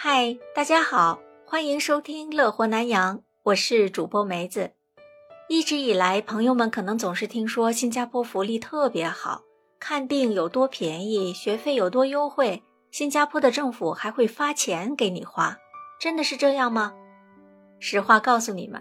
嗨，大家好，欢迎收听乐活南洋，我是主播梅子。一直以来，朋友们可能总是听说新加坡福利特别好，看病有多便宜，学费有多优惠，新加坡的政府还会发钱给你花，真的是这样吗？实话告诉你们，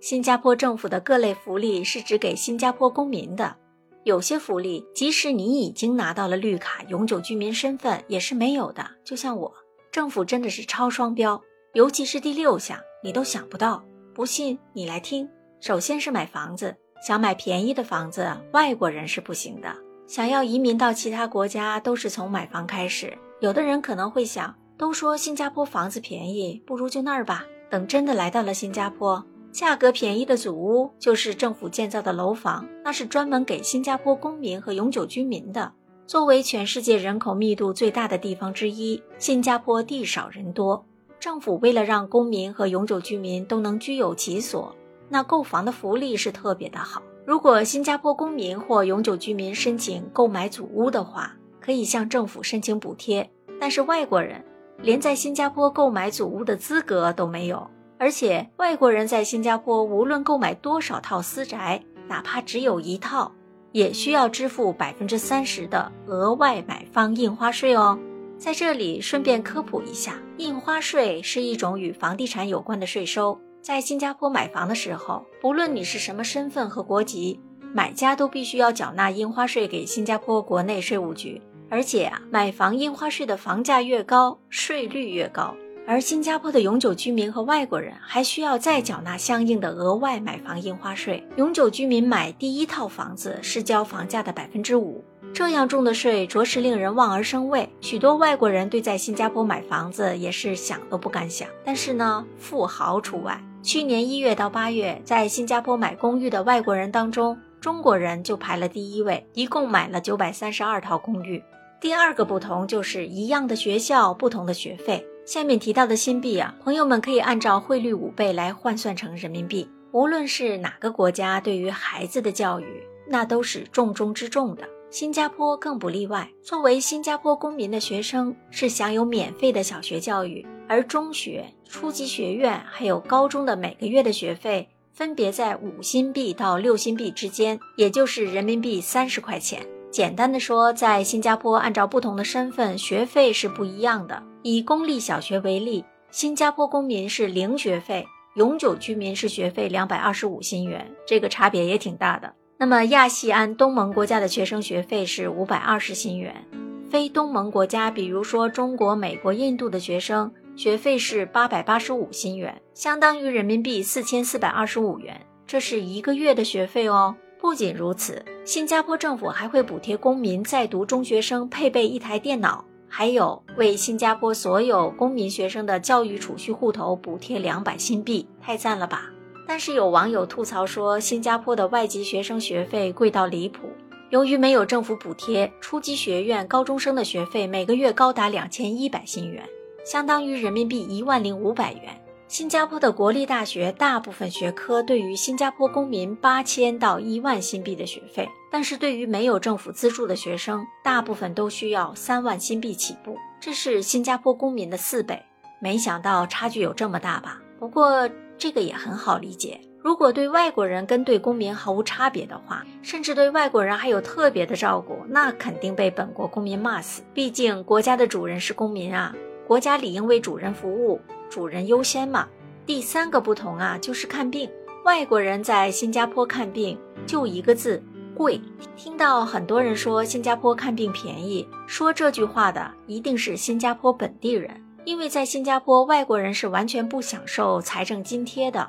新加坡政府的各类福利是只给新加坡公民的，有些福利即使你已经拿到了绿卡、永久居民身份也是没有的，就像我。政府真的是超双标，尤其是第六项，你都想不到。不信你来听。首先是买房子，想买便宜的房子，外国人是不行的。想要移民到其他国家，都是从买房开始。有的人可能会想，都说新加坡房子便宜，不如就那儿吧。等真的来到了新加坡，价格便宜的祖屋就是政府建造的楼房，那是专门给新加坡公民和永久居民的。作为全世界人口密度最大的地方之一，新加坡地少人多。政府为了让公民和永久居民都能居有其所，那购房的福利是特别的好。如果新加坡公民或永久居民申请购买祖屋的话，可以向政府申请补贴。但是外国人连在新加坡购买祖屋的资格都没有，而且外国人在新加坡无论购买多少套私宅，哪怕只有一套。也需要支付百分之三十的额外买方印花税哦。在这里顺便科普一下，印花税是一种与房地产有关的税收。在新加坡买房的时候，不论你是什么身份和国籍，买家都必须要缴纳印花税给新加坡国内税务局。而且啊，买房印花税的房价越高，税率越高。而新加坡的永久居民和外国人还需要再缴纳相应的额外买房印花税。永久居民买第一套房子是交房价的百分之五，这样重的税着实令人望而生畏。许多外国人对在新加坡买房子也是想都不敢想。但是呢，富豪除外。去年一月到八月，在新加坡买公寓的外国人当中，中国人就排了第一位，一共买了九百三十二套公寓。第二个不同就是一样的学校，不同的学费。下面提到的新币啊，朋友们可以按照汇率五倍来换算成人民币。无论是哪个国家，对于孩子的教育，那都是重中之重的。新加坡更不例外。作为新加坡公民的学生，是享有免费的小学教育，而中学、初级学院还有高中的每个月的学费，分别在五新币到六新币之间，也就是人民币三十块钱。简单的说，在新加坡，按照不同的身份，学费是不一样的。以公立小学为例，新加坡公民是零学费，永久居民是学费两百二十五新元，这个差别也挺大的。那么亚细安东盟国家的学生学费是五百二十新元，非东盟国家，比如说中国、美国、印度的学生学费是八百八十五新元，相当于人民币四千四百二十五元，这是一个月的学费哦。不仅如此，新加坡政府还会补贴公民在读中学生配备一台电脑，还有为新加坡所有公民学生的教育储蓄户头补贴两百新币，太赞了吧！但是有网友吐槽说，新加坡的外籍学生学费贵到离谱，由于没有政府补贴，初级学院高中生的学费每个月高达两千一百新元，相当于人民币一万零五百元。新加坡的国立大学大部分学科对于新加坡公民八千到一万新币的学费，但是对于没有政府资助的学生，大部分都需要三万新币起步，这是新加坡公民的四倍。没想到差距有这么大吧？不过这个也很好理解，如果对外国人跟对公民毫无差别的话，甚至对外国人还有特别的照顾，那肯定被本国公民骂死。毕竟国家的主人是公民啊，国家理应为主人服务。主人优先嘛。第三个不同啊，就是看病。外国人在新加坡看病就一个字贵。听到很多人说新加坡看病便宜，说这句话的一定是新加坡本地人，因为在新加坡，外国人是完全不享受财政津贴的，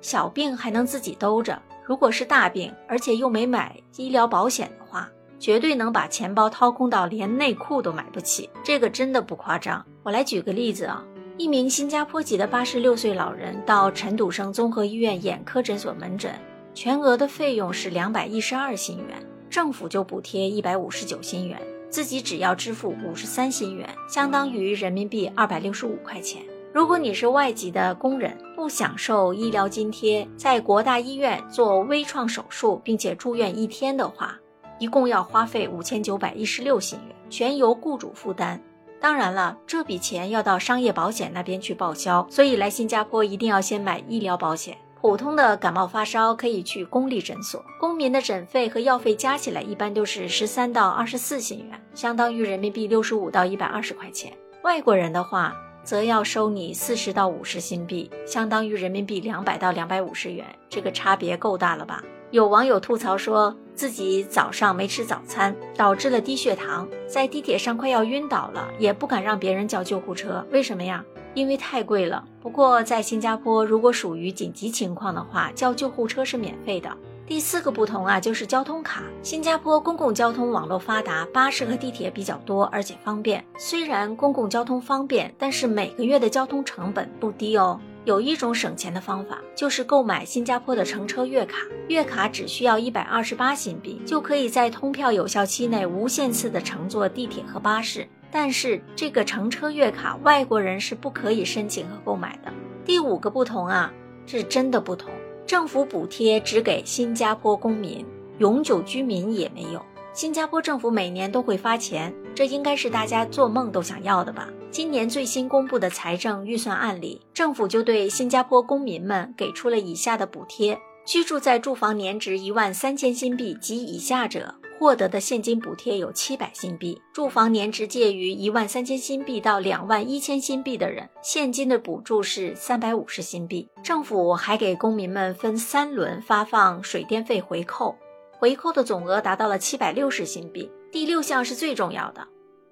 小病还能自己兜着。如果是大病，而且又没买医疗保险的话，绝对能把钱包掏空到连内裤都买不起。这个真的不夸张。我来举个例子啊。一名新加坡籍的八十六岁老人到陈笃生综合医院眼科诊所门诊，全额的费用是两百一十二新元，政府就补贴一百五十九新元，自己只要支付五十三新元，相当于人民币二百六十五块钱。如果你是外籍的工人，不享受医疗津贴，在国大医院做微创手术并且住院一天的话，一共要花费五千九百一十六新元，全由雇主负担。当然了，这笔钱要到商业保险那边去报销，所以来新加坡一定要先买医疗保险。普通的感冒发烧可以去公立诊所，公民的诊费和药费加起来一般都是十三到二十四新元，相当于人民币六十五到一百二十块钱。外国人的话，则要收你四十到五十新币，相当于人民币两百到两百五十元，这个差别够大了吧？有网友吐槽说自己早上没吃早餐，导致了低血糖，在地铁上快要晕倒了，也不敢让别人叫救护车。为什么呀？因为太贵了。不过在新加坡，如果属于紧急情况的话，叫救护车是免费的。第四个不同啊，就是交通卡。新加坡公共交通网络发达，巴士和地铁比较多，而且方便。虽然公共交通方便，但是每个月的交通成本不低哦。有一种省钱的方法，就是购买新加坡的乘车月卡。月卡只需要一百二十八新币，就可以在通票有效期内无限次的乘坐地铁和巴士。但是这个乘车月卡，外国人是不可以申请和购买的。第五个不同啊，是真的不同。政府补贴只给新加坡公民，永久居民也没有。新加坡政府每年都会发钱，这应该是大家做梦都想要的吧？今年最新公布的财政预算案里，政府就对新加坡公民们给出了以下的补贴：居住在住房年值一万三千新币及以下者，获得的现金补贴有七百新币；住房年值介于一万三千新币到两万一千新币的人，现金的补助是三百五十新币。政府还给公民们分三轮发放水电费回扣。回扣的总额达到了七百六十新币。第六项是最重要的，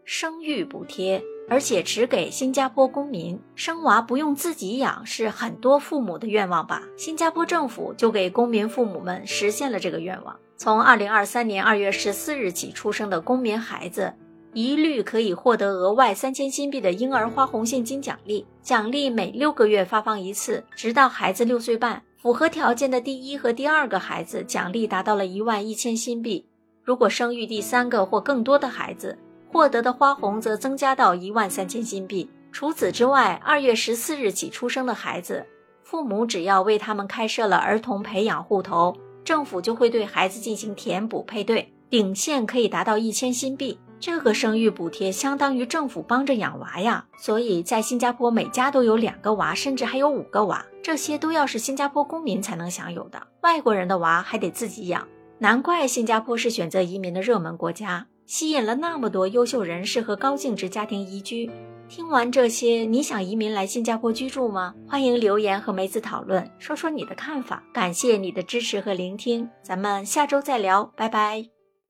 生育补贴，而且只给新加坡公民。生娃不用自己养，是很多父母的愿望吧？新加坡政府就给公民父母们实现了这个愿望。从二零二三年二月十四日起出生的公民孩子，一律可以获得额外三千新币的婴儿花红现金奖励，奖励每六个月发放一次，直到孩子六岁半。符合条件的第一和第二个孩子，奖励达到了一万一千新币。如果生育第三个或更多的孩子，获得的花红则增加到一万三千新币。除此之外，二月十四日起出生的孩子，父母只要为他们开设了儿童培养户头，政府就会对孩子进行填补配对，顶线可以达到一千新币。这个生育补贴相当于政府帮着养娃呀，所以在新加坡每家都有两个娃，甚至还有五个娃，这些都要是新加坡公民才能享有的，外国人的娃还得自己养。难怪新加坡是选择移民的热门国家，吸引了那么多优秀人士和高净值家庭移居。听完这些，你想移民来新加坡居住吗？欢迎留言和梅子讨论，说说你的看法。感谢你的支持和聆听，咱们下周再聊，拜拜。